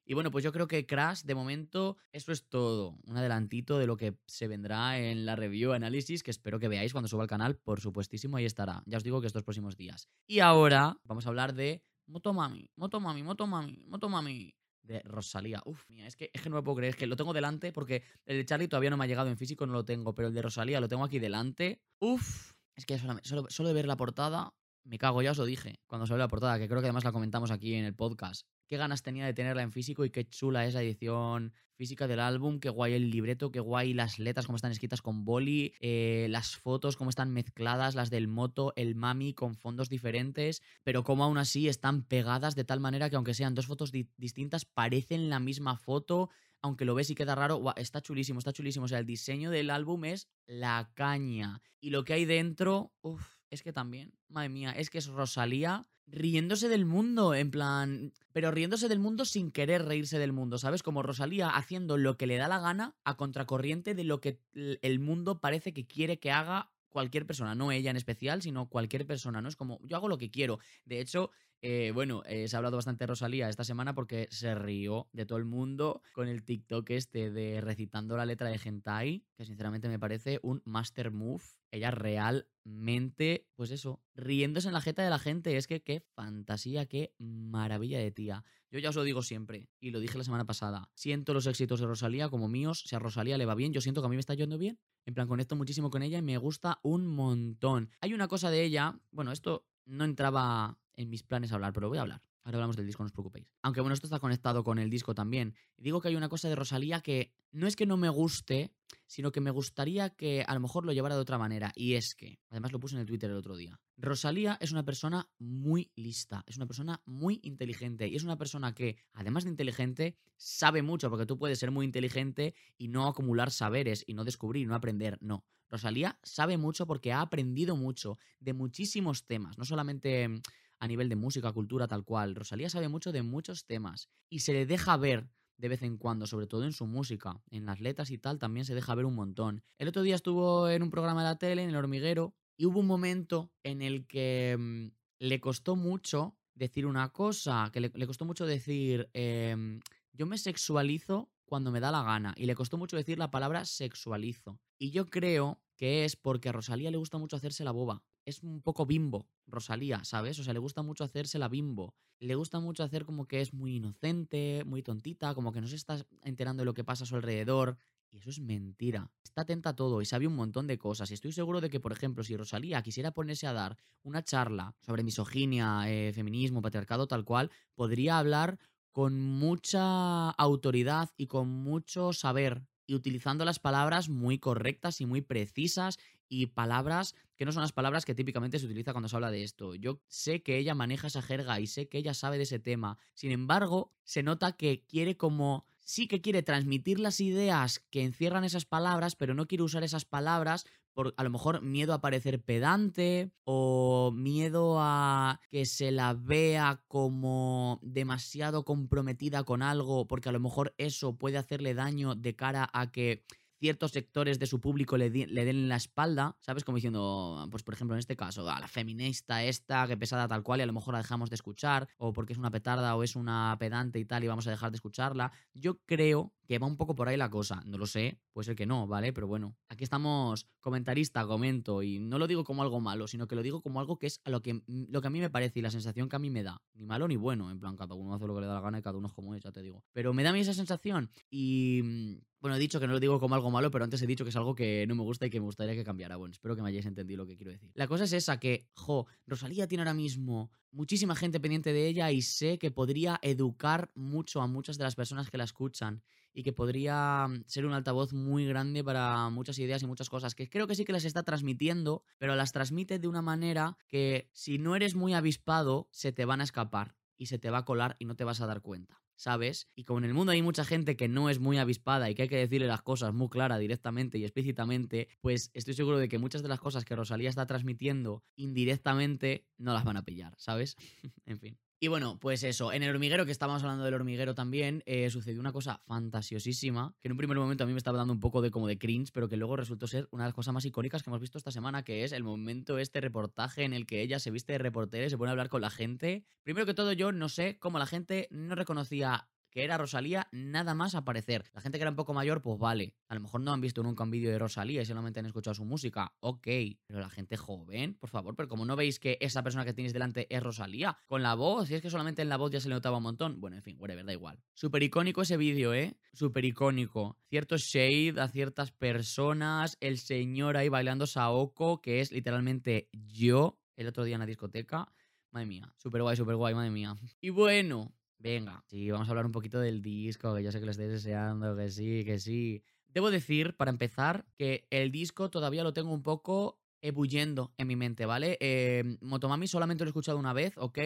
y bueno, pues yo creo que Crash, de momento, eso es todo. Un adelantito de lo que se vendrá en la review análisis, que espero que veáis cuando suba al canal, por supuestísimo, ahí estará. Ya os digo que estos próximos días. Y ahora vamos a hablar de Motomami, Motomami, Motomami, Motomami. De Rosalía. Uf, mía, es que, es que no me puedo creer. Es que lo tengo delante porque el de Charlie todavía no me ha llegado en físico, no lo tengo. Pero el de Rosalía lo tengo aquí delante. Uf, es que solo, solo de ver la portada me cago, ya os lo dije cuando salió la portada, que creo que además la comentamos aquí en el podcast. Qué ganas tenía de tenerla en físico y qué chula es la edición física del álbum, qué guay el libreto, qué guay las letras, cómo están escritas con boli, eh, las fotos, cómo están mezcladas, las del moto, el mami con fondos diferentes, pero cómo aún así están pegadas de tal manera que aunque sean dos fotos distintas, parecen la misma foto, aunque lo ves y queda raro, está chulísimo, está chulísimo, o sea, el diseño del álbum es la caña. Y lo que hay dentro, uff es que también, madre mía, es que es Rosalía riéndose del mundo, en plan, pero riéndose del mundo sin querer reírse del mundo, ¿sabes? Como Rosalía haciendo lo que le da la gana a contracorriente de lo que el mundo parece que quiere que haga cualquier persona, no ella en especial, sino cualquier persona, ¿no? Es como, yo hago lo que quiero. De hecho, eh, bueno, eh, se ha hablado bastante de Rosalía esta semana porque se rió de todo el mundo con el TikTok este de recitando la letra de Gentai, que sinceramente me parece un master move. Ella realmente, pues eso, riéndose en la jeta de la gente. Es que qué fantasía, qué maravilla de tía. Yo ya os lo digo siempre, y lo dije la semana pasada. Siento los éxitos de Rosalía como míos. Si a Rosalía le va bien, yo siento que a mí me está yendo bien. En plan, conecto muchísimo con ella y me gusta un montón. Hay una cosa de ella, bueno, esto no entraba en mis planes hablar, pero voy a hablar. Ahora hablamos del disco, no os preocupéis. Aunque bueno, esto está conectado con el disco también. Digo que hay una cosa de Rosalía que no es que no me guste, sino que me gustaría que a lo mejor lo llevara de otra manera. Y es que, además lo puse en el Twitter el otro día, Rosalía es una persona muy lista, es una persona muy inteligente y es una persona que, además de inteligente, sabe mucho, porque tú puedes ser muy inteligente y no acumular saberes y no descubrir, no aprender, no. Rosalía sabe mucho porque ha aprendido mucho de muchísimos temas, no solamente mm, a nivel de música, cultura, tal cual. Rosalía sabe mucho de muchos temas y se le deja ver de vez en cuando, sobre todo en su música, en las letras y tal, también se deja ver un montón. El otro día estuvo en un programa de la tele, en El Hormiguero, y hubo un momento en el que mm, le costó mucho decir una cosa, que le, costó mucho decir, em, yo me sexualizo cuando me da la gana, y le costó mucho decir la palabra sexualizo. Y yo creo que es porque a Rosalía le gusta mucho hacerse la boba. Es un poco bimbo, Rosalía, ¿sabes? O sea, le gusta mucho hacerse la bimbo. Le gusta mucho hacer como que es muy inocente, muy tontita, como que no se está enterando de lo que pasa a su alrededor. Eso es mentira. Está atenta a todo y sabe un montón de cosas. Y estoy seguro de que, por ejemplo, si Rosalía quisiera ponerse a dar una charla sobre misoginia, eh, feminismo, patriarcado, tal cual, podría hablar con mucha autoridad y con mucho saber y utilizando las palabras muy correctas y muy precisas y palabras que no son las palabras que típicamente se utiliza cuando se habla de esto. Yo sé que ella maneja esa jerga y sé que ella sabe de ese tema. Sin embargo, se nota que quiere como sí que quiere transmitir las ideas que encierran esas palabras, pero no quiere usar esas palabras por a lo mejor miedo a parecer pedante o miedo a que se la vea como demasiado comprometida con algo, porque a lo mejor eso puede hacerle daño de cara a que ciertos sectores de su público le, le, den la espalda, ¿sabes? Como diciendo, pues por ejemplo en este caso, a la feminista esta, que pesada tal cual y a lo mejor la dejamos de escuchar, o porque es una petarda o es una pedante y tal y vamos a dejar de escucharla. Yo creo que va un poco por ahí la cosa, no lo sé, puede ser que no, ¿vale? Pero bueno, aquí estamos comentarista, comento, y no lo digo como algo malo, sino que lo digo como algo que es a lo que, lo que a mí me parece y la sensación que a mí me da. Ni malo ni bueno, en plan, cada uno hace lo que le da la gana y cada uno es como es, ya te digo. Pero me da a mí esa sensación y bueno, he dicho que no lo digo como algo malo, pero antes he dicho que es algo que no me gusta y que me gustaría que cambiara. Bueno, espero que me hayáis entendido lo que quiero decir. La cosa es esa, que, jo, Rosalía tiene ahora mismo muchísima gente pendiente de ella y sé que podría educar mucho a muchas de las personas que la escuchan y que podría ser un altavoz muy grande para muchas ideas y muchas cosas que creo que sí que las está transmitiendo, pero las transmite de una manera que si no eres muy avispado se te van a escapar y se te va a colar y no te vas a dar cuenta. ¿sabes? Y como en el mundo hay mucha gente que no es muy avispada y que hay que decirle las cosas muy claras, directamente y explícitamente, pues estoy seguro de que muchas de las cosas que Rosalía está transmitiendo indirectamente no las van a pillar, ¿sabes? [LAUGHS] en fin. Y bueno, pues eso, en el hormiguero, que estábamos hablando del hormiguero también, eh, sucedió una cosa fantasiosísima, que en un primer momento a mí me estaba dando un poco de como de cringe, pero que luego resultó ser una de las cosas más icónicas que hemos visto esta semana, que es el momento este reportaje en el que ella se viste de reportera y se pone a hablar con la gente. Primero que todo, yo no sé cómo la gente no reconocía que era Rosalía nada más aparecer. La gente que era un poco mayor, pues vale. A lo mejor no han visto nunca un vídeo de Rosalía y solamente han escuchado su música. Ok. Pero la gente joven, por favor, pero como no veis que esa persona que tenéis delante es Rosalía, con la voz, y es que solamente en la voz ya se le notaba un montón. Bueno, en fin, whatever, da igual. Súper icónico ese vídeo, ¿eh? Súper icónico. Cierto shade a ciertas personas. El señor ahí bailando Saoko, que es literalmente yo el otro día en la discoteca. Madre mía, súper guay, súper guay, madre mía. Y bueno, Venga, sí, vamos a hablar un poquito del disco, que yo sé que lo estáis deseando, que sí, que sí. Debo decir, para empezar, que el disco todavía lo tengo un poco ebulliendo en mi mente, ¿vale? Eh, Motomami solamente lo he escuchado una vez, ¿ok?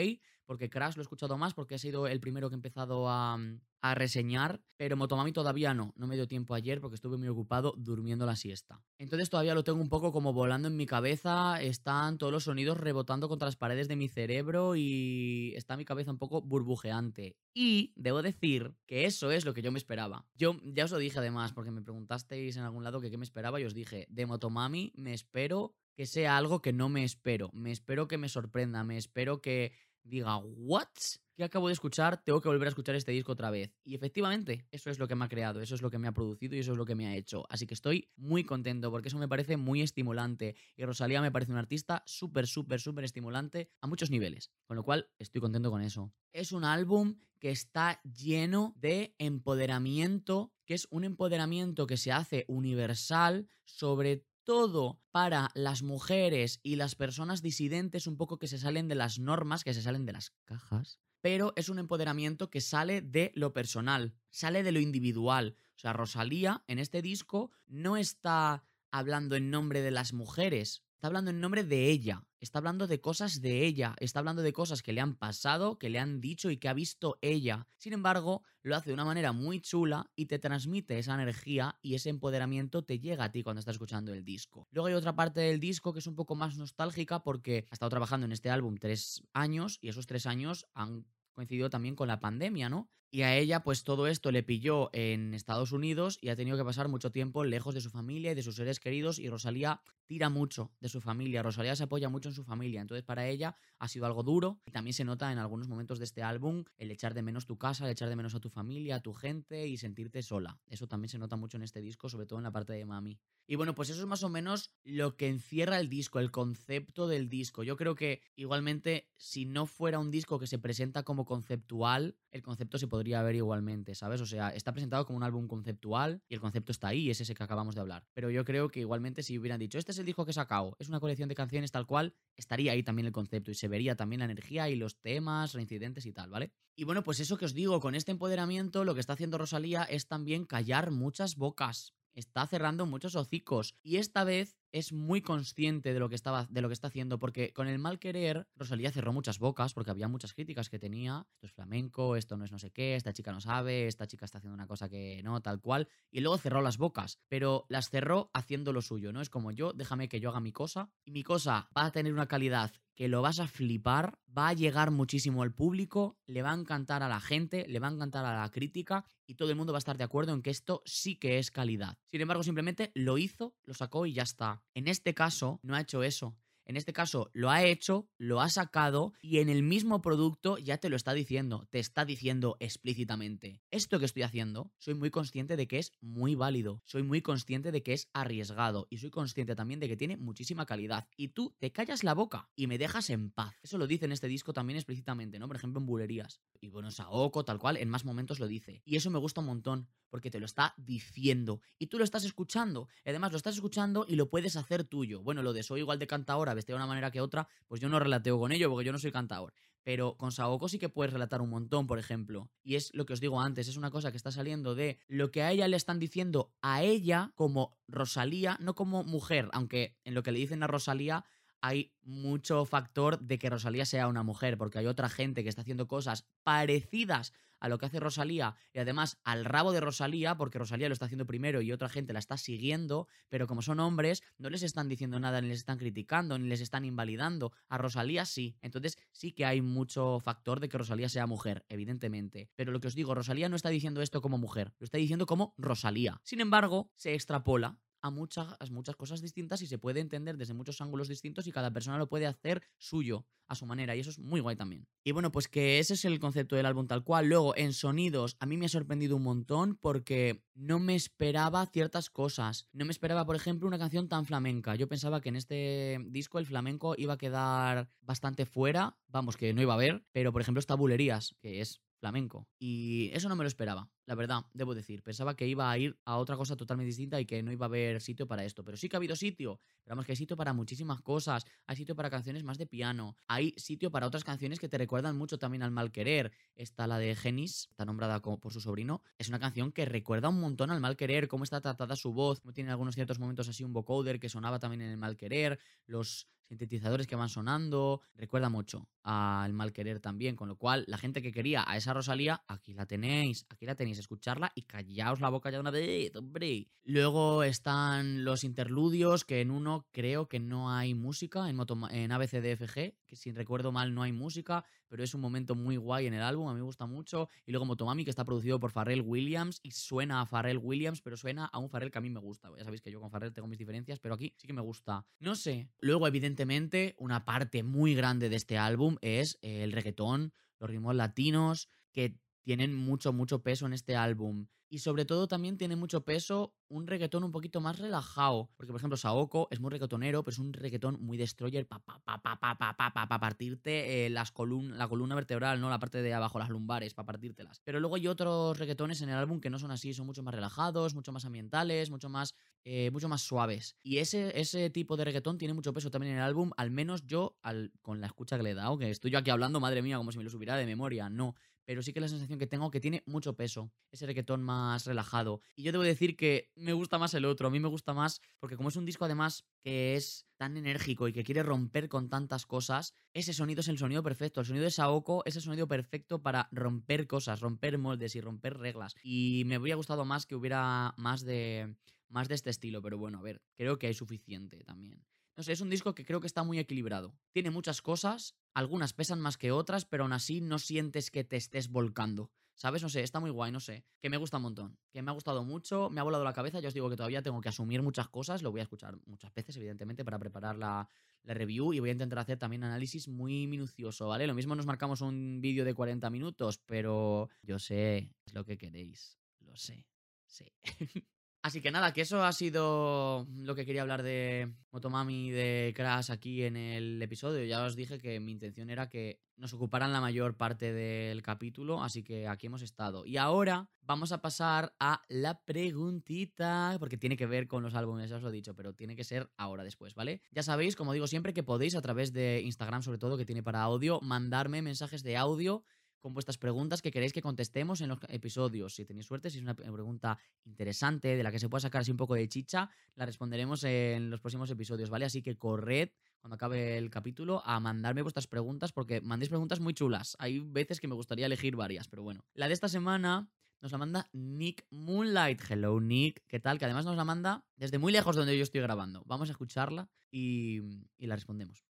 Porque Crash lo he escuchado más porque ha sido el primero que he empezado a, mm, a reseñar, pero Motomami todavía no. No me dio tiempo ayer porque estuve muy ocupado durmiendo la siesta. Entonces todavía lo tengo un poco como volando en mi cabeza, están todos los sonidos rebotando contra las paredes de mi cerebro y está mi cabeza un poco burbujeante. Y debo decir que eso es lo que yo me esperaba. Yo ya os lo dije además porque me preguntasteis en algún lado que qué me esperaba y os dije, de Motomami me espero que sea algo que no me espero. Me espero que me sorprenda, me espero que diga, ¿what? ¿Qué acabo de escuchar? Tengo que volver a escuchar este disco otra vez. Y efectivamente, eso es lo que me ha creado, eso es lo que me ha producido y eso es lo que me ha hecho. Así que estoy muy contento porque eso me parece muy estimulante. Y Rosalía me parece un artista súper, súper, súper estimulante a muchos niveles. Con lo cual, estoy contento con eso. Es un álbum que está lleno de empoderamiento, que es un empoderamiento que se hace universal sobre todo para las mujeres y las personas disidentes un poco que se salen de las normas, que se salen de las cajas, pero es un empoderamiento que sale de lo personal, sale de lo individual. O sea, Rosalía en este disco no está hablando en nombre de las mujeres, está hablando en nombre de ella, está hablando de cosas de ella, está hablando de cosas que le han pasado, que le han dicho y que ha visto ella. Sin embargo, lo hace de una manera muy chula y te transmite esa energía y ese empoderamiento te llega a ti cuando estás escuchando el disco. Luego hay otra parte del disco que es un poco más nostálgica porque ha estado trabajando en este álbum tres años y esos tres años han coincidido también con la pandemia, ¿no? Y a ella, pues todo esto le pilló en Estados Unidos y ha tenido que pasar mucho tiempo lejos de su familia y de sus seres queridos. Y Rosalía tira mucho de su familia. Rosalía se apoya mucho en su familia. Entonces, para ella ha sido algo duro. Y también se nota en algunos momentos de este álbum el echar de menos tu casa, el echar de menos a tu familia, a tu gente y sentirte sola. Eso también se nota mucho en este disco, sobre todo en la parte de Mami. Y bueno, pues eso es más o menos lo que encierra el disco, el concepto del disco. Yo creo que igualmente, si no fuera un disco que se presenta como conceptual, el concepto se podría ver igualmente, ¿sabes? O sea, está presentado como un álbum conceptual y el concepto está ahí, es ese que acabamos de hablar. Pero yo creo que igualmente si hubieran dicho, este es el disco que he sacado, es una colección de canciones tal cual, estaría ahí también el concepto y se vería también la energía y los temas, reincidentes y tal, ¿vale? Y bueno, pues eso que os digo, con este empoderamiento lo que está haciendo Rosalía es también callar muchas bocas está cerrando muchos hocicos y esta vez es muy consciente de lo que estaba de lo que está haciendo porque con el mal querer Rosalía cerró muchas bocas porque había muchas críticas que tenía, esto es flamenco, esto no es no sé qué, esta chica no sabe, esta chica está haciendo una cosa que no, tal cual y luego cerró las bocas, pero las cerró haciendo lo suyo, no es como yo, déjame que yo haga mi cosa y mi cosa va a tener una calidad que lo vas a flipar, va a llegar muchísimo al público, le va a encantar a la gente, le va a encantar a la crítica y todo el mundo va a estar de acuerdo en que esto sí que es calidad. Sin embargo, simplemente lo hizo, lo sacó y ya está. En este caso, no ha hecho eso. En este caso, lo ha hecho, lo ha sacado y en el mismo producto ya te lo está diciendo, te está diciendo explícitamente. Esto que estoy haciendo, soy muy consciente de que es muy válido, soy muy consciente de que es arriesgado y soy consciente también de que tiene muchísima calidad. Y tú te callas la boca y me dejas en paz. Eso lo dice en este disco también explícitamente, ¿no? Por ejemplo, en Bulerías. Y bueno, Saoko, tal cual, en más momentos lo dice. Y eso me gusta un montón, porque te lo está diciendo. Y tú lo estás escuchando. además lo estás escuchando y lo puedes hacer tuyo. Bueno, lo de soy igual de cantadora, de una manera que otra, pues yo no relateo con ello, porque yo no soy cantador. Pero con Saoko sí que puedes relatar un montón, por ejemplo. Y es lo que os digo antes, es una cosa que está saliendo de lo que a ella le están diciendo a ella como Rosalía, no como mujer, aunque en lo que le dicen a Rosalía hay mucho factor de que Rosalía sea una mujer, porque hay otra gente que está haciendo cosas parecidas a lo que hace Rosalía y además al rabo de Rosalía, porque Rosalía lo está haciendo primero y otra gente la está siguiendo, pero como son hombres, no les están diciendo nada, ni les están criticando, ni les están invalidando. A Rosalía sí. Entonces sí que hay mucho factor de que Rosalía sea mujer, evidentemente. Pero lo que os digo, Rosalía no está diciendo esto como mujer, lo está diciendo como Rosalía. Sin embargo, se extrapola a muchas, muchas cosas distintas y se puede entender desde muchos ángulos distintos y cada persona lo puede hacer suyo, a su manera, y eso es muy guay también. Y bueno, pues que ese es el concepto del álbum tal cual. Luego, en sonidos, a mí me ha sorprendido un montón porque no me esperaba ciertas cosas. No me esperaba, por ejemplo, una canción tan flamenca. Yo pensaba que en este disco el flamenco iba a quedar bastante fuera, vamos, que no iba a haber, pero por ejemplo está Bulerías, que es flamenco. Y eso no me lo esperaba, la verdad, debo decir. Pensaba que iba a ir a otra cosa totalmente distinta y que no iba a haber sitio para esto. Pero sí que ha habido sitio. Pero que hay sitio para muchísimas cosas. Hay sitio para canciones más de piano. Hay sitio para otras canciones que te recuerdan mucho también al mal querer. Está la de Genis, está nombrada como por su sobrino. Es una canción que recuerda un montón al mal querer, cómo está tratada su voz, cómo tiene algunos ciertos momentos así un vocoder que sonaba también en el mal querer. Los sintetizadores que van sonando, recuerda mucho al mal querer también, con lo cual la gente que quería a esa Rosalía, aquí la tenéis, aquí la tenéis, escucharla y callaos la boca ya una vez, hombre. Luego están los interludios, que en uno creo que no hay música, en, en ABCDFG, que si recuerdo mal no hay música, pero es un momento muy guay en el álbum, a mí me gusta mucho. Y luego Motomami, que está producido por Pharrell Williams y suena a Pharrell Williams, pero suena a un Pharrell que a mí me gusta. Ya sabéis que yo con Pharrell tengo mis diferencias, pero aquí sí que me gusta. No sé. Luego, evidentemente, una parte muy grande de este álbum es el reggaetón, los ritmos latinos, que tienen mucho, mucho peso en este álbum. Y sobre todo también tiene mucho peso un reggaetón un poquito más relajado. Porque, por ejemplo, Saoko es muy reggaetonero, pero es un reggaetón muy destroyer para pa, pa, pa, pa, pa, pa, pa, partirte eh, las column la columna vertebral, ¿no? La parte de abajo, las lumbares, para partírtelas. Pero luego hay otros reggaetones en el álbum que no son así, son mucho más relajados, mucho más ambientales, mucho más, eh, mucho más suaves. Y ese, ese tipo de reggaetón tiene mucho peso también en el álbum, al menos yo, al, con la escucha que le he dado, que estoy yo aquí hablando, madre mía, como si me lo supiera de memoria. No pero sí que la sensación que tengo que tiene mucho peso, ese reggaetón más relajado. Y yo debo decir que me gusta más el otro, a mí me gusta más porque como es un disco además que es tan enérgico y que quiere romper con tantas cosas, ese sonido es el sonido perfecto, el sonido de Saoko es el sonido perfecto para romper cosas, romper moldes y romper reglas. Y me hubiera gustado más que hubiera más de más de este estilo, pero bueno, a ver, creo que hay suficiente también. No sé, es un disco que creo que está muy equilibrado. Tiene muchas cosas, algunas pesan más que otras, pero aún así no sientes que te estés volcando. ¿Sabes? No sé, está muy guay, no sé. Que me gusta un montón. Que me ha gustado mucho, me ha volado la cabeza. Yo os digo que todavía tengo que asumir muchas cosas. Lo voy a escuchar muchas veces, evidentemente, para preparar la, review. Y voy a intentar hacer también análisis muy minucioso, ¿vale? Lo mismo nos marcamos un vídeo de 40 minutos, pero yo sé, es lo que queréis. Lo sé. Sí. [LAUGHS] Así que nada, que eso ha sido lo que quería hablar de Motomami de Crash aquí en el episodio. Ya os dije que mi intención era que nos ocuparan la mayor parte del capítulo, así que aquí hemos estado. Y ahora vamos a pasar a la preguntita, porque tiene que ver con los álbumes, ya os lo he dicho, pero tiene que ser ahora después, ¿vale? Ya sabéis, como digo siempre, que podéis a través de Instagram, sobre todo, que tiene para audio, mandarme mensajes de audio con vuestras preguntas que queréis que contestemos en los episodios. Si tenéis suerte, si es una pregunta interesante, de la que se pueda sacar así un poco de chicha, la responderemos en los próximos episodios, ¿vale? Así que corred cuando acabe el capítulo a mandarme vuestras preguntas porque mandéis preguntas muy chulas. Hay veces que me gustaría elegir varias, pero bueno. La de esta semana nos la manda Nick Moonlight. Hello Nick, ¿qué tal? Que además nos la manda desde muy lejos de donde yo estoy grabando. Vamos a escucharla y, y la respondemos.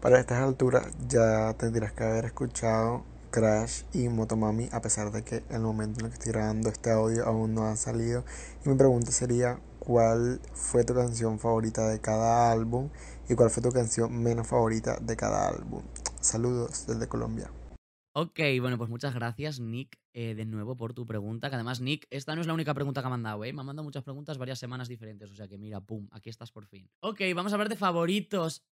Para estas alturas ya tendrías que haber escuchado Crash y Motomami a pesar de que el momento en el que estoy grabando este audio aún no han salido. Y mi pregunta sería cuál fue tu canción favorita de cada álbum y cuál fue tu canción menos favorita de cada álbum. Saludos desde Colombia. Ok, bueno, pues muchas gracias, Nick, eh, de nuevo por tu pregunta. Que además, Nick, esta no es la única pregunta que ha mandado, ¿eh? Me ha mandado muchas preguntas varias semanas diferentes. O sea que mira, pum, aquí estás por fin. Ok, vamos a hablar de favoritos.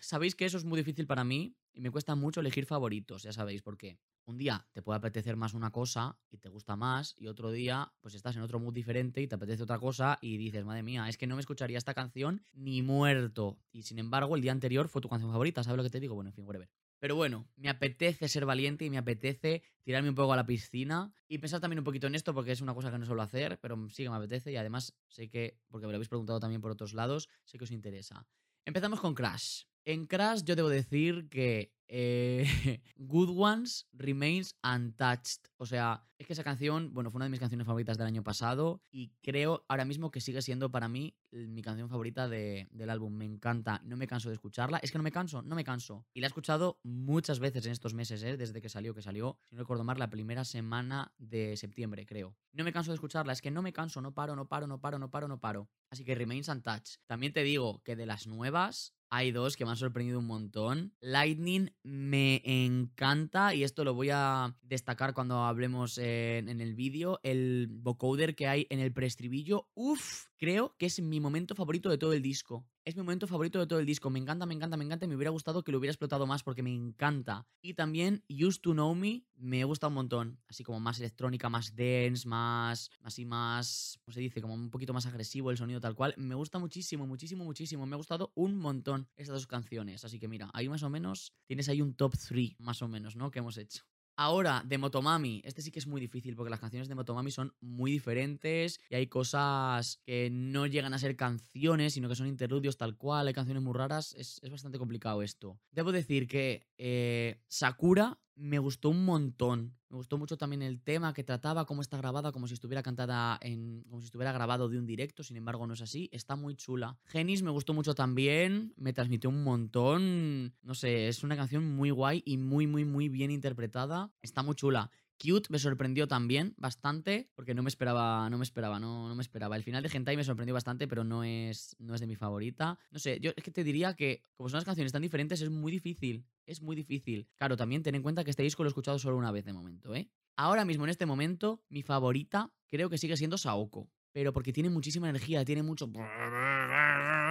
Sabéis que eso es muy difícil para mí y me cuesta mucho elegir favoritos, ya sabéis por qué. Un día te puede apetecer más una cosa y te gusta más y otro día pues estás en otro mood diferente y te apetece otra cosa y dices, madre mía, es que no me escucharía esta canción ni muerto. Y sin embargo, el día anterior fue tu canción favorita, ¿sabes lo que te digo? Bueno, en fin, whatever. Pero bueno, me apetece ser valiente y me apetece tirarme un poco a la piscina y pensar también un poquito en esto porque es una cosa que no suelo hacer, pero sí que me apetece y además sé que, porque me lo habéis preguntado también por otros lados, sé que os interesa. Empezamos con Crash. En Crash yo debo decir que eh, [LAUGHS] Good Ones Remains Untouched. O sea, es que esa canción, bueno, fue una de mis canciones favoritas del año pasado y creo ahora mismo que sigue siendo para mí mi canción favorita del álbum. Me encanta, no me canso de escucharla. Es que no me canso, no me canso. Y la he escuchado muchas veces en estos meses, ¿eh? desde que salió, que salió, si no recuerdo mal, la primera semana de septiembre, creo. No me canso de escucharla, es que no me canso, no paro, no paro, no paro, no paro, no paro. Así que Remains Untouched. También te digo que de las nuevas, hay dos que me han sorprendido un montón. Lightning me encanta y esto lo voy a destacar cuando hablemos en, el vídeo. El vocoder que hay en el preestribillo, uff, creo que es mi momento favorito de todo el disco. Es mi momento favorito de todo el disco. Me encanta, me encanta, me encanta. Me hubiera gustado que lo hubiera explotado más porque me encanta. Y también Used to Know Me me gusta un montón. Así como más electrónica, más dance, más. Así más. ¿Cómo se dice? Como un poquito más agresivo el sonido tal cual. Me gusta muchísimo, muchísimo, muchísimo. Me ha gustado un montón estas dos canciones. Así que mira, ahí más o menos tienes ahí un top 3, más o menos, ¿no? Que hemos hecho. Ahora, de Motomami. Este sí que es muy difícil porque las canciones de Motomami son muy diferentes y hay cosas que no llegan a ser canciones, sino que son interludios tal cual. Hay canciones muy raras. Es, es bastante complicado esto. Debo decir que eh, Sakura me gustó un montón. Me gustó mucho también el tema que trataba, cómo está grabada, como si estuviera cantada en. como si estuviera grabado de un directo, sin embargo, no es así. Está muy chula. Genis me gustó mucho también. Me transmitió un montón. No sé, es una canción muy guay y muy, muy, muy bien interpretada. Está muy chula. Cute me sorprendió también bastante, porque no me esperaba, no me esperaba, no, no me esperaba. El final de Hentai me sorprendió bastante, pero no es, no es de mi favorita. No sé, yo es que te diría que, como son las canciones tan diferentes, es muy difícil. Es muy difícil. Claro, también ten en cuenta que este disco lo he escuchado solo una vez de momento, ¿eh? Ahora mismo, en este momento, mi favorita creo que sigue siendo Saoko. Pero porque tiene muchísima energía, tiene mucho...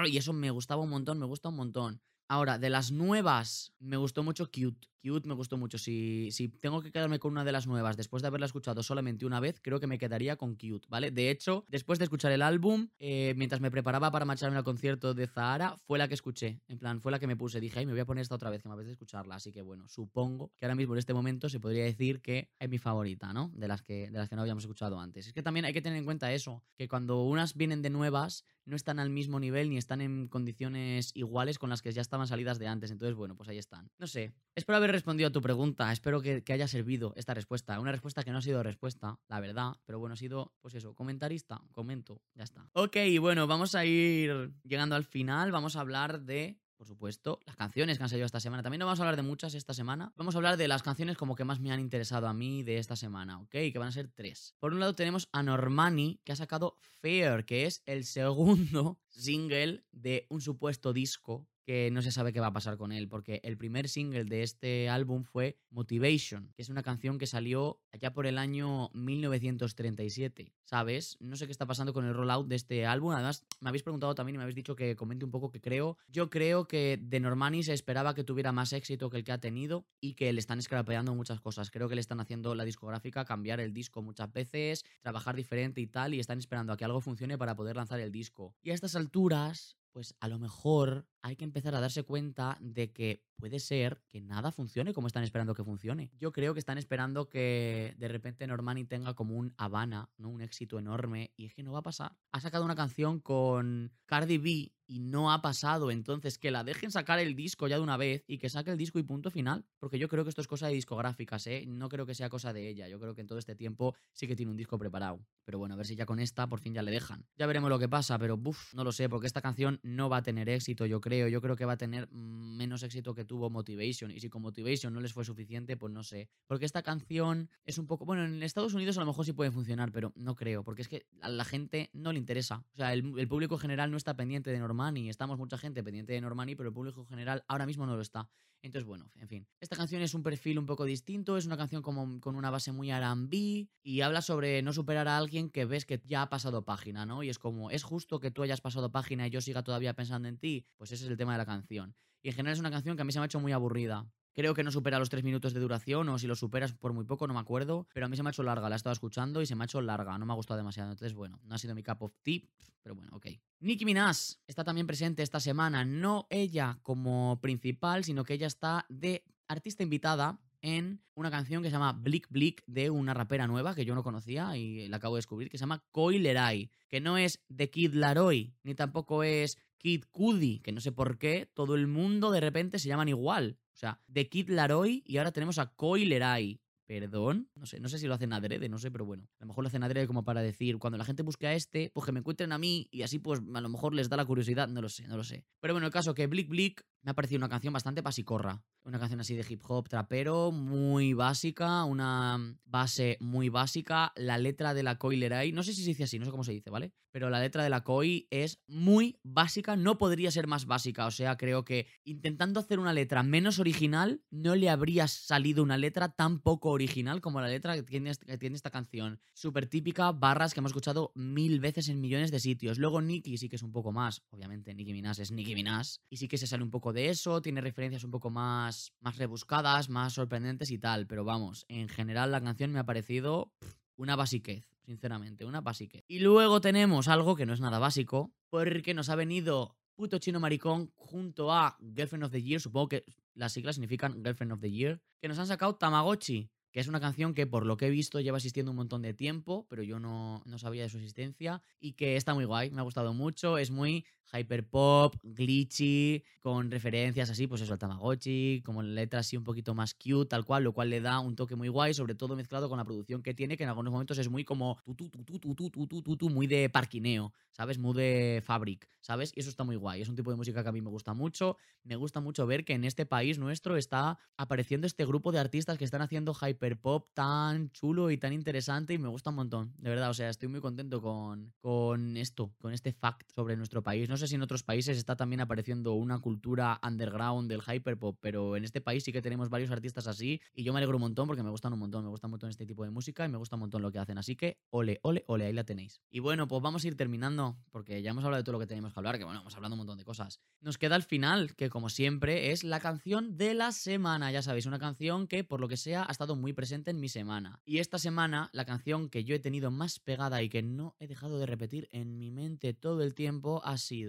Y eso me gustaba un montón, me gusta un montón. Ahora, de las nuevas, me gustó mucho Cute. Cute me gustó mucho. Si, si tengo que quedarme con una de las nuevas después de haberla escuchado solamente una vez, creo que me quedaría con Cute, ¿vale? De hecho, después de escuchar el álbum, eh, mientras me preparaba para marcharme al concierto de Zahara, fue la que escuché. En plan, fue la que me puse. Dije, ay, me voy a poner esta otra vez, que me apetece escucharla. Así que bueno, supongo que ahora mismo en este momento se podría decir que es mi favorita, ¿no? De las que, de las que no habíamos escuchado antes. Es que también hay que tener en cuenta eso, que cuando unas vienen de nuevas, no están al mismo nivel ni están en condiciones iguales con las que ya estaban salidas de antes. Entonces, bueno, pues ahí están. No sé. Espero haber respondido a tu pregunta. Espero que, haya servido esta respuesta. Una respuesta que no ha sido respuesta, la verdad. Pero bueno, ha sido, pues eso, comentarista. Comento. Ya está. Ok, bueno, vamos a ir llegando al final. Vamos a hablar de por supuesto, las canciones que han salido esta semana. También no vamos a hablar de muchas esta semana. Vamos a hablar de las canciones como que más me han interesado a mí de esta semana, ¿ok? Que van a ser tres. Por un lado tenemos a Normani, que ha sacado Fair, que es el [LAUGHS] segundo single de un supuesto disco que no se sabe qué va a pasar con él, porque el primer single de este álbum fue Motivation, que es una canción que salió allá por el año 1937, ¿sabes? No sé qué está pasando con el rollout de este álbum, además me habéis preguntado también y me habéis dicho que comente un poco que creo. Yo creo que de Normani se esperaba que tuviera más éxito que el que ha tenido y que le están escrapeando muchas cosas. Creo que le están haciendo la discográfica cambiar el disco muchas veces, trabajar diferente y tal, y están esperando a que algo funcione para poder lanzar el disco. Y a estas alturas, pues a lo mejor hay que empezar a darse cuenta de que puede ser que nada funcione como están esperando que funcione. Yo creo que están esperando que de repente Normani tenga como un Habana, ¿no? Un éxito enorme y es que no va a pasar. Ha sacado una canción con Cardi B y no ha pasado, entonces que la dejen sacar el disco ya de una vez y que saque el disco y punto final, porque yo creo que esto es cosa de discográficas, ¿eh? No creo que sea cosa de ella, yo creo que en todo este tiempo sí que tiene un disco preparado. Pero bueno, a ver si ya con esta por fin ya le dejan. Ya veremos lo que pasa, pero buf, no lo sé, porque esta canción no va a tener éxito, yo creo yo creo que va a tener menos éxito que tuvo Motivation. Y si con Motivation no les fue suficiente, pues no sé. Porque esta canción es un poco. Bueno, en Estados Unidos a lo mejor sí puede funcionar, pero no creo. Porque es que a la gente no le interesa. O sea, el, público general no está pendiente de Normani. Estamos mucha gente pendiente de Normani, pero el público general ahora mismo no lo está. Entonces, bueno, en fin. Esta canción es un perfil un poco distinto, es una canción como con una base muy R&B y habla sobre no superar a alguien que ves que ya ha pasado página, ¿no? Y es como, ¿es justo que tú hayas pasado página y yo siga todavía pensando en ti? Pues ese es el tema de la canción. Y en general es una canción que a mí se me ha hecho muy aburrida. Creo que no supera los tres minutos de duración, o si lo superas por muy poco, no me acuerdo. Pero a mí se me ha hecho larga, la he estado escuchando y se me ha hecho larga, no me ha gustado demasiado. Entonces, bueno, no ha sido mi cup of tea, pero bueno, ok. Nicki Minaj está también presente esta semana, no ella como principal, sino que ella está de artista invitada en una canción que se llama Blick Blick de una rapera nueva que yo no conocía y la acabo de descubrir, que se llama Coileray, que no es de Kid Laroi, ni tampoco es Kid Cudi, que no sé por qué todo el mundo de repente se llaman igual. O sea, de Kid Laroi y ahora tenemos a Coileray. Perdón, no sé, no sé si lo hacen adrede, no sé, pero bueno, a lo mejor lo hacen adrede como para decir, cuando la gente busque a este, pues que me encuentren a mí y así pues a lo mejor les da la curiosidad, no lo sé, no lo sé. Pero bueno, el caso que Blick Blick me ha parecido una canción bastante pasicorra, una canción así de hip hop trapero, muy básica, una base muy básica, la letra de la Coileray, no sé si se dice así, no sé cómo se dice, ¿vale? Pero la letra de la Koi es muy básica, no podría ser más básica, o sea, creo que intentando hacer una letra menos original, no le habría salido una letra tan poco original como la letra que tiene, que tiene esta canción. Súper típica, barras que hemos escuchado mil veces en millones de sitios. Luego Nicki sí que es un poco más, obviamente Nicki Minaj es Nicki Minaj, y sí que se sale un poco de eso, tiene referencias un poco más, más rebuscadas, más sorprendentes y tal, pero vamos, en general la canción me ha parecido una basiquez, sinceramente, una basiquez. Y luego tenemos algo que no es nada básico, porque nos ha venido Puto Chino Maricón junto a Girlfriend of the Year, supongo que las siglas significan Girlfriend of the Year, que nos han sacado Tamagotchi, que es una canción que por lo que he visto lleva existiendo un montón de tiempo, pero yo no, no sabía de su existencia y que está muy guay, me ha gustado mucho, es muy hyperpop, glitchy, con referencias así, pues eso, al Tamagotchi, como letras así un poquito más cute, tal cual, lo cual le da un toque muy guay, sobre todo mezclado con la producción que tiene, que en algunos momentos es muy como tu, tu, tu, tu, tu, tu, muy de parquineo, ¿sabes? Muy de fabric, ¿sabes? Y eso está muy guay. Es un tipo de música que a mí me gusta mucho. Me gusta mucho ver que en este país nuestro está apareciendo este grupo de artistas que están haciendo hyperpop tan chulo y tan interesante y me gusta un montón, de verdad. O sea, estoy muy contento con, con esto, con este fact sobre nuestro país. No sé si en otros países está también apareciendo una cultura underground del hyperpop, pero en este país sí que tenemos varios artistas así y yo me alegro un montón porque me gustan un montón, me gusta un montón este tipo de música y me gusta un montón lo que hacen. Así que, ole, ole, ole, ahí la tenéis. Y bueno, pues vamos a ir terminando porque ya hemos hablado de todo lo que teníamos que hablar, que bueno, hemos hablado un montón de cosas. Nos queda el final, que como siempre es la canción de la semana, ya sabéis, una canción que por lo que sea ha estado muy presente en mi semana. Y esta semana, la canción que yo he tenido más pegada y que no he dejado de repetir en mi mente todo el tiempo ha sido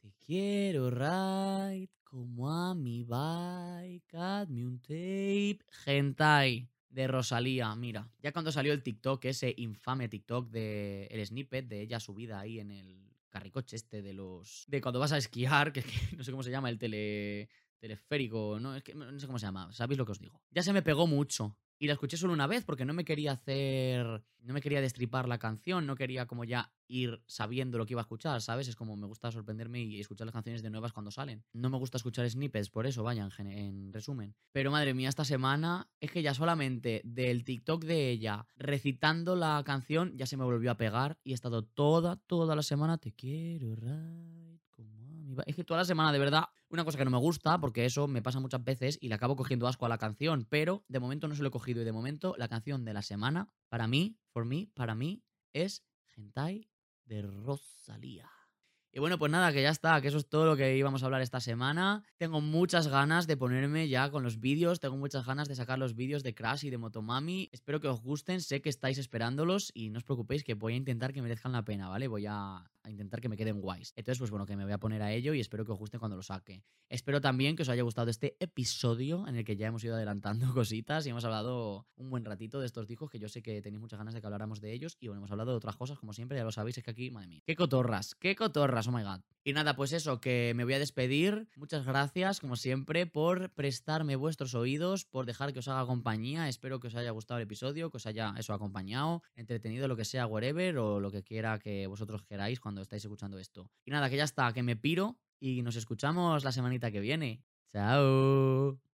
Te quiero ride como a mi bike, hazme un tape, hentai de Rosalía, mira, ya cuando salió el TikTok, ese infame TikTok de el snippet de ella subida ahí en el carricoche este de los de cuando vas a esquiar, [LAUGHS] que, que no sé cómo se llama el tele teleférico, no, es que no sé cómo se llama, sabéis lo que os digo. Ya se me pegó mucho y la escuché solo una vez porque no me quería hacer, no me quería destripar la canción, no quería como ya ir sabiendo lo que iba a escuchar, ¿sabes? Es como me gusta sorprenderme y escuchar las canciones de nuevas cuando salen. No me gusta escuchar snippets, por eso, vaya, en, en resumen. Pero madre mía, esta semana es que ya solamente del TikTok de ella recitando la canción ya se me volvió a pegar y he estado toda, toda la semana, te quiero, right, como a mi Es que toda la semana, de verdad, una cosa que no me gusta, porque eso me pasa muchas veces y le acabo cogiendo asco a la canción, pero de momento no se lo he cogido y de momento la canción de la semana, para mí, for mí, para mí, es Gentai de Rosalía. Y bueno, pues nada, que ya está, que eso es todo lo que íbamos a hablar esta semana. Tengo muchas ganas de ponerme ya con los vídeos, tengo muchas ganas de sacar los vídeos de Crash y de Motomami. Espero que os gusten, sé que estáis esperándolos y no os preocupéis que voy a intentar que merezcan la pena, ¿vale? Voy a, intentar que me queden guays. Entonces, pues bueno, que me voy a poner a ello y espero que os guste cuando lo saque. Espero también que os haya gustado este episodio en el que ya hemos ido adelantando [LAUGHS] cositas y hemos hablado un buen ratito de estos discos que yo sé que tenéis muchas ganas de que habláramos de ellos y hemos hablado de otras cosas como siempre, ya lo sabéis, es que aquí, madre mía, qué cotorras, qué cotorras, oh my god. Y nada, pues eso, que me voy a despedir. Muchas gracias, como siempre, por prestarme vuestros oídos, por dejar que os haga compañía. Espero que os haya gustado el episodio, que os haya eso acompañado, entretenido, lo que sea, whatever, o lo que quiera que vosotros queráis estáis escuchando esto. Y nada, que ya está, que me piro y nos escuchamos la semanita que viene. Chao.